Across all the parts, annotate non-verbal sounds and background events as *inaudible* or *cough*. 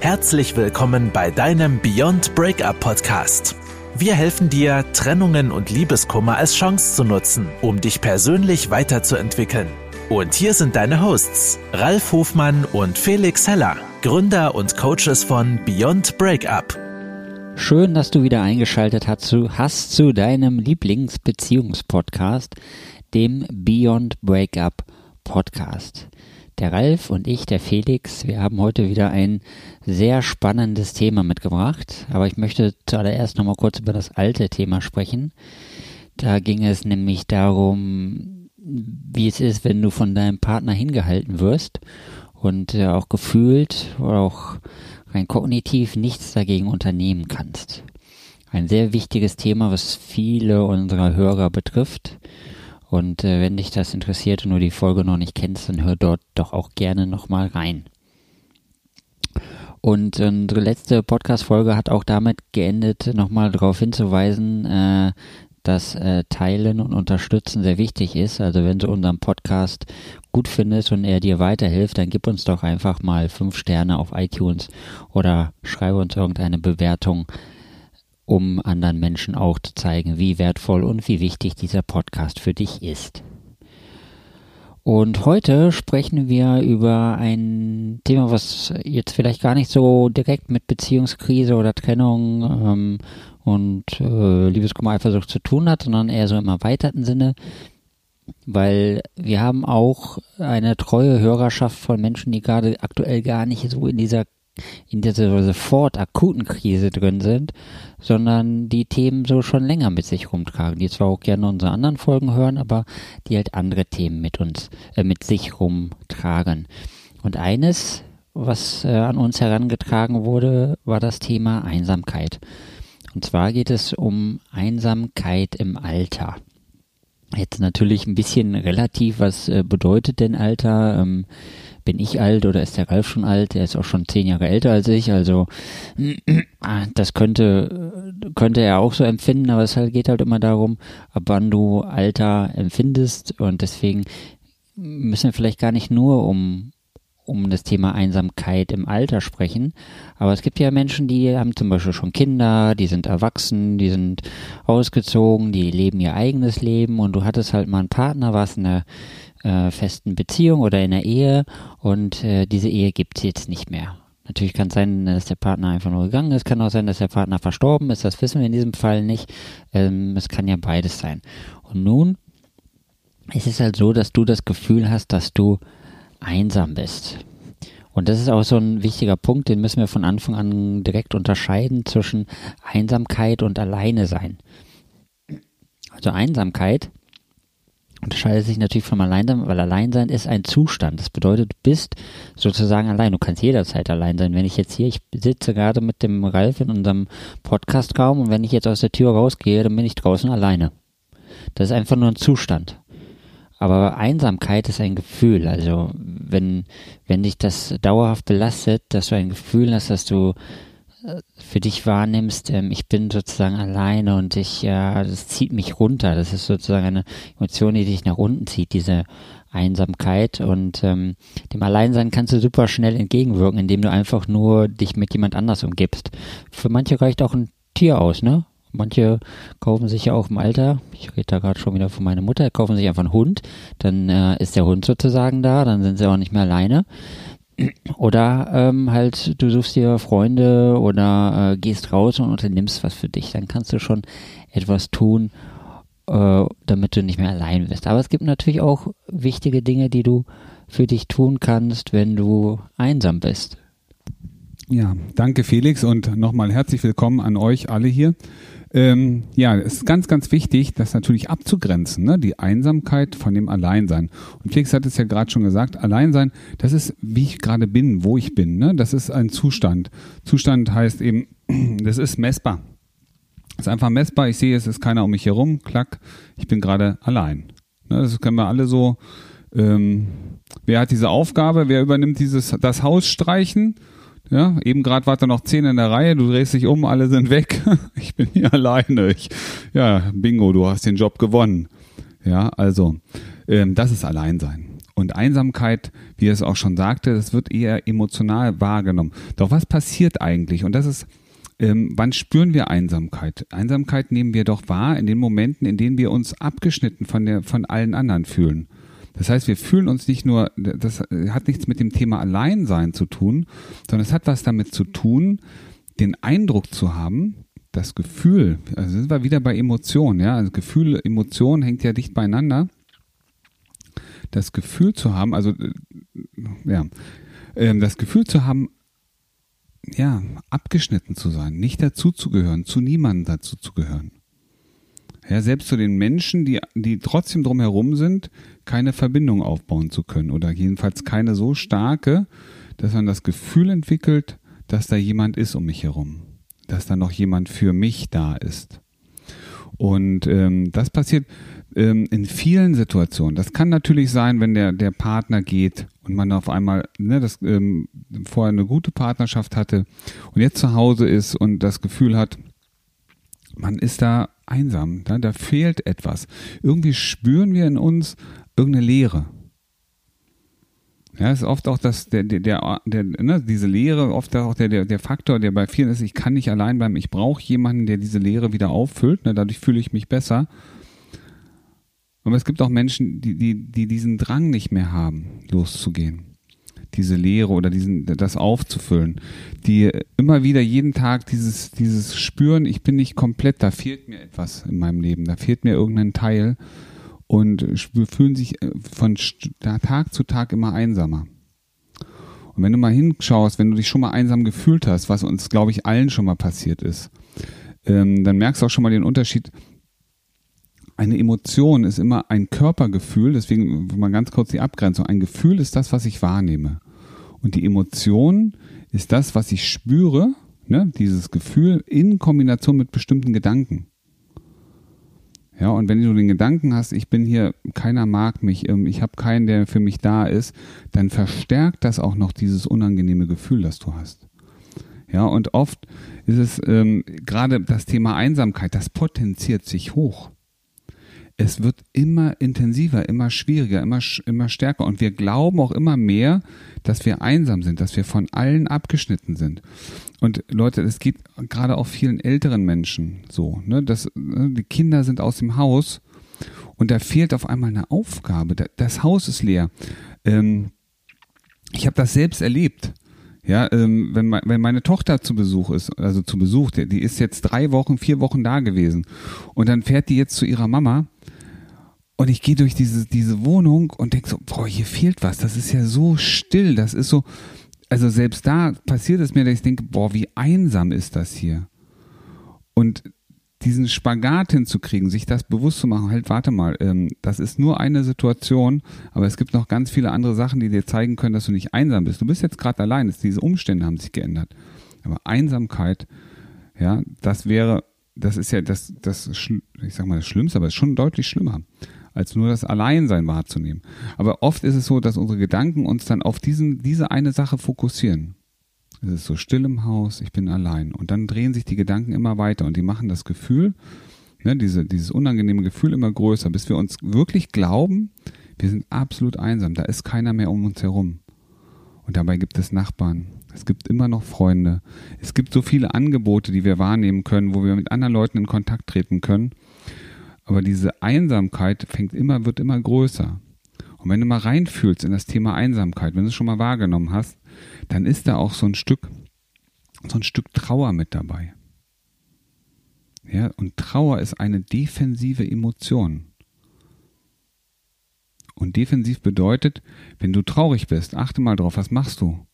Herzlich willkommen bei deinem Beyond Breakup Podcast. Wir helfen dir, Trennungen und Liebeskummer als Chance zu nutzen, um dich persönlich weiterzuentwickeln. Und hier sind deine Hosts, Ralf Hofmann und Felix Heller, Gründer und Coaches von Beyond Breakup. Schön, dass du wieder eingeschaltet hast zu, hast zu deinem Lieblingsbeziehungspodcast, dem Beyond Breakup Podcast. Der Ralf und ich, der Felix, wir haben heute wieder ein sehr spannendes Thema mitgebracht. Aber ich möchte zuallererst nochmal kurz über das alte Thema sprechen. Da ging es nämlich darum, wie es ist, wenn du von deinem Partner hingehalten wirst und äh, auch gefühlt oder auch rein kognitiv nichts dagegen unternehmen kannst. Ein sehr wichtiges Thema, was viele unserer Hörer betrifft. Und äh, wenn dich das interessiert und du die Folge noch nicht kennst, dann hör dort doch auch gerne nochmal rein. Und unsere letzte Podcast-Folge hat auch damit geendet, nochmal darauf hinzuweisen, äh, dass äh, Teilen und Unterstützen sehr wichtig ist. Also wenn du unseren Podcast gut findest und er dir weiterhilft, dann gib uns doch einfach mal fünf Sterne auf iTunes oder schreibe uns irgendeine Bewertung um anderen Menschen auch zu zeigen, wie wertvoll und wie wichtig dieser Podcast für dich ist. Und heute sprechen wir über ein Thema, was jetzt vielleicht gar nicht so direkt mit Beziehungskrise oder Trennung ähm, und äh, Liebeskummer Eifersucht zu tun hat, sondern eher so im erweiterten Sinne, weil wir haben auch eine treue Hörerschaft von Menschen, die gerade aktuell gar nicht so in dieser in dieser sofort akuten Krise drin sind, sondern die Themen so schon länger mit sich rumtragen, die zwar auch gerne unsere anderen Folgen hören, aber die halt andere Themen mit uns, äh, mit sich rumtragen. Und eines, was äh, an uns herangetragen wurde, war das Thema Einsamkeit. Und zwar geht es um Einsamkeit im Alter. Jetzt natürlich ein bisschen relativ, was äh, bedeutet denn Alter? Ähm, bin ich alt oder ist der Ralf schon alt? Er ist auch schon zehn Jahre älter als ich, also *clears throat* das könnte, könnte er auch so empfinden, aber es halt, geht halt immer darum, ab wann du Alter empfindest und deswegen müssen wir vielleicht gar nicht nur um um das Thema Einsamkeit im Alter sprechen. Aber es gibt ja Menschen, die haben zum Beispiel schon Kinder, die sind erwachsen, die sind ausgezogen, die leben ihr eigenes Leben und du hattest halt mal einen Partner, warst in einer äh, festen Beziehung oder in einer Ehe und äh, diese Ehe gibt es jetzt nicht mehr. Natürlich kann es sein, dass der Partner einfach nur gegangen ist, kann auch sein, dass der Partner verstorben ist, das wissen wir in diesem Fall nicht. Ähm, es kann ja beides sein. Und nun ist es halt so, dass du das Gefühl hast, dass du einsam bist. Und das ist auch so ein wichtiger Punkt, den müssen wir von Anfang an direkt unterscheiden zwischen Einsamkeit und Alleine sein. Also Einsamkeit unterscheidet sich natürlich vom Alleinsein, weil Alleinsein ist ein Zustand. Das bedeutet, du bist sozusagen allein. Du kannst jederzeit allein sein. Wenn ich jetzt hier, ich sitze gerade mit dem Ralf in unserem Podcastraum und wenn ich jetzt aus der Tür rausgehe, dann bin ich draußen alleine. Das ist einfach nur ein Zustand. Aber Einsamkeit ist ein Gefühl. Also wenn, wenn dich das dauerhaft belastet, dass du ein Gefühl hast, dass du für dich wahrnimmst, ähm, ich bin sozusagen alleine und ich, ja, das zieht mich runter. Das ist sozusagen eine Emotion, die dich nach unten zieht, diese Einsamkeit. Und ähm, dem Alleinsein kannst du super schnell entgegenwirken, indem du einfach nur dich mit jemand anders umgibst. Für manche reicht auch ein Tier aus, ne? Manche kaufen sich ja auch im Alter, ich rede da gerade schon wieder von meiner Mutter, kaufen sich einfach einen Hund, dann äh, ist der Hund sozusagen da, dann sind sie auch nicht mehr alleine. Oder ähm, halt, du suchst dir Freunde oder äh, gehst raus und unternimmst was für dich. Dann kannst du schon etwas tun, äh, damit du nicht mehr allein bist. Aber es gibt natürlich auch wichtige Dinge, die du für dich tun kannst, wenn du einsam bist. Ja, danke Felix und nochmal herzlich willkommen an euch alle hier. Ähm, ja, es ist ganz, ganz wichtig, das natürlich abzugrenzen, ne? die Einsamkeit von dem Alleinsein. Und Felix hat es ja gerade schon gesagt, Alleinsein, das ist, wie ich gerade bin, wo ich bin. Ne? Das ist ein Zustand. Zustand heißt eben, *clears throat* das ist messbar. Das ist einfach messbar. Ich sehe, es ist keiner um mich herum. Klack, ich bin gerade allein. Ne? Das können wir alle so. Ähm, wer hat diese Aufgabe? Wer übernimmt dieses das Haus streichen? Ja, eben gerade war da noch zehn in der Reihe, du drehst dich um, alle sind weg. *laughs* Ich bin hier alleine. Ich, ja, bingo, du hast den Job gewonnen. Ja, also, ähm, das ist Alleinsein. Und Einsamkeit, wie er es auch schon sagte, das wird eher emotional wahrgenommen. Doch was passiert eigentlich? Und das ist, ähm, wann spüren wir Einsamkeit? Einsamkeit nehmen wir doch wahr in den Momenten, in denen wir uns abgeschnitten von, der, von allen anderen fühlen. Das heißt, wir fühlen uns nicht nur, das hat nichts mit dem Thema Alleinsein zu tun, sondern es hat was damit zu tun, den Eindruck zu haben, das Gefühl, also sind wir wieder bei Emotionen, ja, also Gefühle, Emotionen hängt ja dicht beieinander das Gefühl zu haben, also äh, ja, ähm, das Gefühl zu haben, ja, abgeschnitten zu sein, nicht dazuzugehören, zu niemandem dazuzugehören. Ja, selbst zu den Menschen, die, die trotzdem drumherum sind, keine Verbindung aufbauen zu können oder jedenfalls keine so starke, dass man das Gefühl entwickelt, dass da jemand ist um mich herum, dass da noch jemand für mich da ist. Und ähm, das passiert ähm, in vielen Situationen. Das kann natürlich sein, wenn der, der Partner geht und man auf einmal ne, das, ähm, vorher eine gute Partnerschaft hatte und jetzt zu Hause ist und das Gefühl hat, man ist da einsam, da, da fehlt etwas. Irgendwie spüren wir in uns irgendeine Leere. Ja, ist oft auch das, der, der, der, der ne, diese Leere, oft auch der, der, der Faktor, der bei vielen ist, ich kann nicht allein bleiben, ich brauche jemanden, der diese Leere wieder auffüllt, ne, dadurch fühle ich mich besser. Aber es gibt auch Menschen, die, die, die diesen Drang nicht mehr haben, loszugehen. Diese Leere oder diesen, das aufzufüllen. Die immer wieder jeden Tag dieses, dieses Spüren, ich bin nicht komplett, da fehlt mir etwas in meinem Leben, da fehlt mir irgendein Teil und fühlen sich äh, von Tag zu Tag immer einsamer. Und wenn du mal hinschaust, wenn du dich schon mal einsam gefühlt hast, was uns, glaube ich, allen schon mal passiert ist, ähm, dann merkst du auch schon mal den Unterschied. Eine Emotion ist immer ein Körpergefühl, deswegen mal ganz kurz die Abgrenzung. Ein Gefühl ist das, was ich wahrnehme. Und die Emotion ist das, was ich spüre, ne? dieses Gefühl in Kombination mit bestimmten Gedanken. Ja, und wenn du den Gedanken hast, ich bin hier, keiner mag mich, ähm, ich habe keinen, der für mich da ist, dann verstärkt das auch noch dieses unangenehme Gefühl, das du hast. Ja, und oft ist es ähm, gerade das Thema Einsamkeit, das potenziert sich hoch es wird immer intensiver, immer schwieriger, immer, immer stärker. Und wir glauben auch immer mehr, dass wir einsam sind, dass wir von allen abgeschnitten sind. Und Leute, es geht gerade auch vielen älteren Menschen so, ne, dass ne, die Kinder sind aus dem Haus und da fehlt auf einmal eine Aufgabe. Das Haus ist leer. Ähm, ich habe das selbst erlebt. Ja, ähm, wenn, wenn meine Tochter zu Besuch ist, also zu Besuch, die, die ist jetzt drei Wochen, vier Wochen da gewesen und dann fährt die jetzt zu ihrer Mama und ich gehe durch diese, diese Wohnung und denke so, boah, hier fehlt was. Das ist ja so still. Das ist so, also selbst da passiert es mir, dass ich denke, boah, wie einsam ist das hier. Und diesen Spagat hinzukriegen, sich das bewusst zu machen, halt, warte mal, ähm, das ist nur eine Situation, aber es gibt noch ganz viele andere Sachen, die dir zeigen können, dass du nicht einsam bist. Du bist jetzt gerade allein, diese Umstände haben sich geändert. Aber Einsamkeit, ja, das wäre, das ist ja das, das, ich sag mal, das Schlimmste, aber es ist schon deutlich schlimmer als nur das Alleinsein wahrzunehmen. Aber oft ist es so, dass unsere Gedanken uns dann auf diesen, diese eine Sache fokussieren. Es ist so still im Haus, ich bin allein. Und dann drehen sich die Gedanken immer weiter und die machen das Gefühl, ne, diese, dieses unangenehme Gefühl immer größer, bis wir uns wirklich glauben, wir sind absolut einsam, da ist keiner mehr um uns herum. Und dabei gibt es Nachbarn, es gibt immer noch Freunde, es gibt so viele Angebote, die wir wahrnehmen können, wo wir mit anderen Leuten in Kontakt treten können. Aber diese Einsamkeit fängt immer, wird immer größer. Und wenn du mal reinfühlst in das Thema Einsamkeit, wenn du es schon mal wahrgenommen hast, dann ist da auch so ein Stück, so ein Stück Trauer mit dabei. Ja, und Trauer ist eine defensive Emotion. Und defensiv bedeutet, wenn du traurig bist, achte mal drauf, was machst du?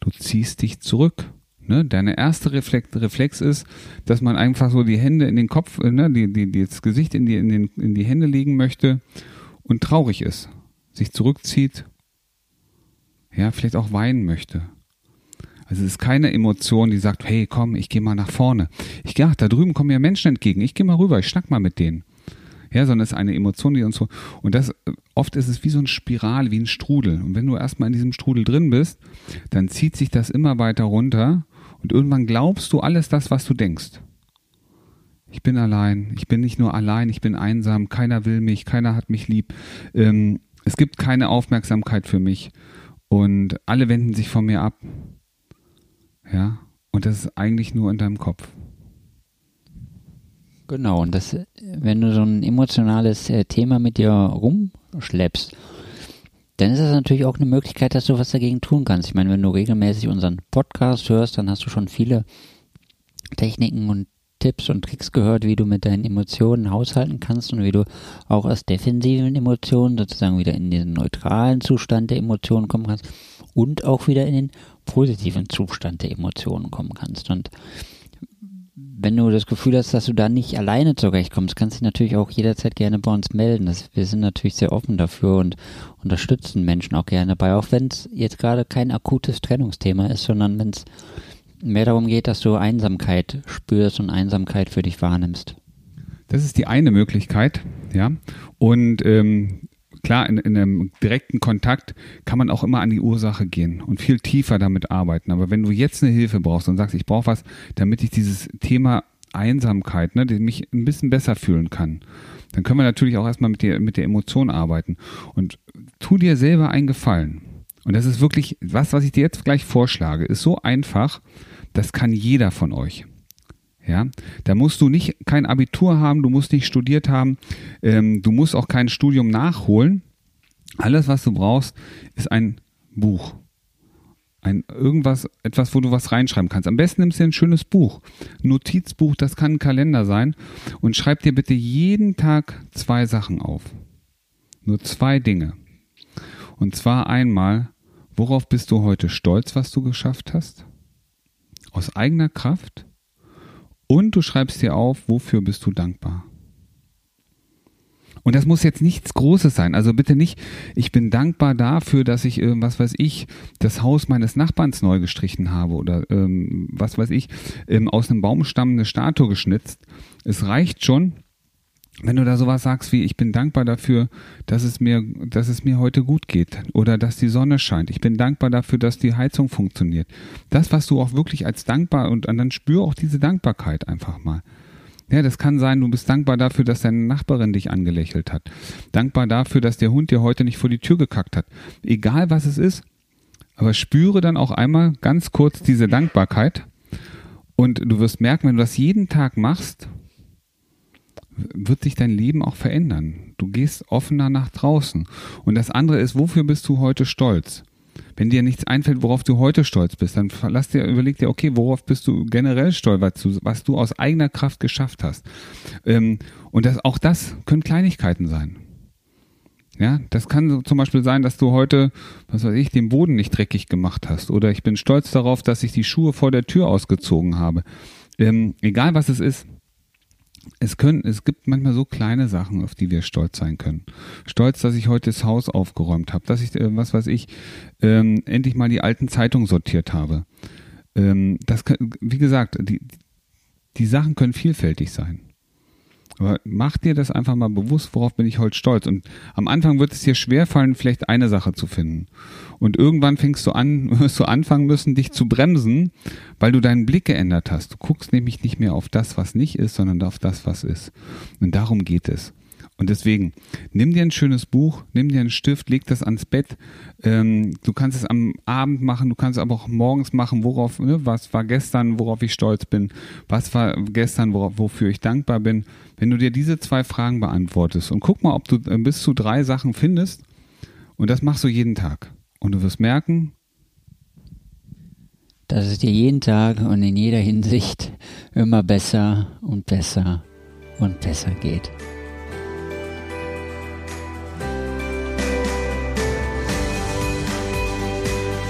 Du ziehst dich zurück. Ne? Deine erste Reflex, Reflex ist, dass man einfach so die Hände in den Kopf, äh, ne, die, die, das Gesicht in die, in, den, in die Hände legen möchte und traurig ist, sich zurückzieht, ja, vielleicht auch weinen möchte. Also es ist keine Emotion, die sagt, hey, komm, ich gehe mal nach vorne. Ich ja, da drüben kommen ja Menschen entgegen. Ich gehe mal rüber, ich schnack mal mit denen. Ja, sondern es ist eine Emotion, die uns so und das oft ist es wie so ein Spiral, wie ein Strudel. Und wenn du erstmal in diesem Strudel drin bist, dann zieht sich das immer weiter runter und irgendwann glaubst du alles das, was du denkst. Ich bin allein, ich bin nicht nur allein, ich bin einsam, keiner will mich, keiner hat mich lieb. Ähm, Es gibt keine Aufmerksamkeit für mich und alle wenden sich von mir ab. Ja, und das ist eigentlich nur in deinem Kopf. Genau, und das, wenn du so ein emotionales äh, Thema mit dir rumschleppst, dann ist das natürlich auch eine Möglichkeit, dass du was dagegen tun kannst. Ich meine, wenn du regelmäßig unseren Podcast hörst, dann hast du schon viele Techniken und Tipps und Tricks gehört, wie du mit deinen Emotionen haushalten kannst und wie du auch aus defensiven Emotionen sozusagen wieder in den neutralen Zustand der Emotionen kommen kannst und auch wieder in den positiven Zustand der Emotionen kommen kannst. Und wenn du das Gefühl hast, dass du da nicht alleine zurechtkommst, kannst du dich natürlich auch jederzeit gerne bei uns melden. Das, wir sind natürlich sehr offen dafür und unterstützen Menschen auch gerne dabei, auch wenn es jetzt gerade kein akutes Trennungsthema ist, sondern wenn es mehr darum geht, dass du Einsamkeit spürst und Einsamkeit für dich wahrnimmst. Das ist die eine Möglichkeit, ja. Und ähm, klar, in, in einem direkten Kontakt kann man auch immer an die Ursache gehen und viel tiefer damit arbeiten. Aber wenn du jetzt eine Hilfe brauchst und sagst, ich brauche was, damit ich dieses Thema Einsamkeit, ne, mich ein bisschen besser fühlen kann, dann können wir natürlich auch erstmal mit der, mit der Emotion arbeiten. Und tu dir selber einen Gefallen. Und das ist wirklich, was, was ich dir jetzt gleich vorschlage, ist so einfach, das kann jeder von euch. Ja, da musst du nicht kein Abitur haben, du musst nicht studiert haben, ähm, du musst auch kein Studium nachholen. Alles, was du brauchst, ist ein Buch. Ein irgendwas, etwas, wo du was reinschreiben kannst. Am besten nimmst du ein schönes Buch. Ein Notizbuch, das kann ein Kalender sein. Und schreib dir bitte jeden Tag zwei Sachen auf. Nur zwei Dinge. Und zwar einmal, worauf bist du heute stolz, was du geschafft hast? Aus eigener Kraft? Und du schreibst dir auf, wofür bist du dankbar. Und das muss jetzt nichts Großes sein. Also bitte nicht, ich bin dankbar dafür, dass ich, äh, was weiß ich, das Haus meines Nachbarns neu gestrichen habe oder ähm, was weiß ich, ähm, aus einem Baumstamm eine Statue geschnitzt. Es reicht schon, wenn du da sowas sagst wie, ich bin dankbar dafür, dass es mir, dass es mir heute gut geht oder dass die Sonne scheint. Ich bin dankbar dafür, dass die Heizung funktioniert. Das, was du auch wirklich als dankbar und, dann spür auch diese Dankbarkeit einfach mal. Ja, das kann sein, du bist dankbar dafür, dass deine Nachbarin dich angelächelt hat. Dankbar dafür, dass der Hund dir heute nicht vor die Tür gekackt hat. Egal was es ist, aber spüre dann auch einmal ganz kurz diese Dankbarkeit und du wirst merken, wenn du das jeden Tag machst, wird sich dein Leben auch verändern. Du gehst offener nach draußen. Und das andere ist, wofür bist du heute stolz? Wenn dir nichts einfällt, worauf du heute stolz bist, dann lass dir, überleg dir, okay, worauf bist du generell stolz, was du, aus eigener Kraft geschafft hast. Ähm, und das, auch das können Kleinigkeiten sein. Ja, das kann zum Beispiel sein, dass du heute, was weiß ich, den Boden nicht dreckig gemacht hast. Oder ich bin stolz darauf, dass ich die Schuhe vor der Tür ausgezogen habe. Ähm, egal was es ist es können, es gibt manchmal so kleine Sachen, auf die wir stolz sein können. Stolz, dass ich heute das Haus aufgeräumt habe, dass ich, äh, was weiß ich, ähm, endlich mal die alten Zeitungen sortiert habe. Ähm, das, wie gesagt, die, die Sachen können vielfältig sein. Aber mach dir das einfach mal bewusst, worauf bin ich heute stolz. Und am Anfang wird es dir schwerfallen, vielleicht eine Sache zu finden. Und irgendwann fängst du an, *laughs* wirst du anfangen müssen, dich zu bremsen, weil du deinen Blick geändert hast. Du guckst nämlich nicht mehr auf das, was nicht ist, sondern auf das, was ist. Und darum geht es. Und deswegen, nimm dir ein schönes Buch, nimm dir einen Stift, leg das ans Bett. Ähm, du kannst es am Abend machen, du kannst es aber auch morgens machen, worauf, ne, was war gestern, worauf ich stolz bin, was war gestern, worauf, wofür ich dankbar bin. Wenn du dir diese zwei Fragen beantwortest und guck mal, ob du äh, bis zu drei Sachen findest, und das machst du jeden Tag. Und du wirst merken, dass es dir jeden Tag und in jeder Hinsicht immer besser und besser und besser geht.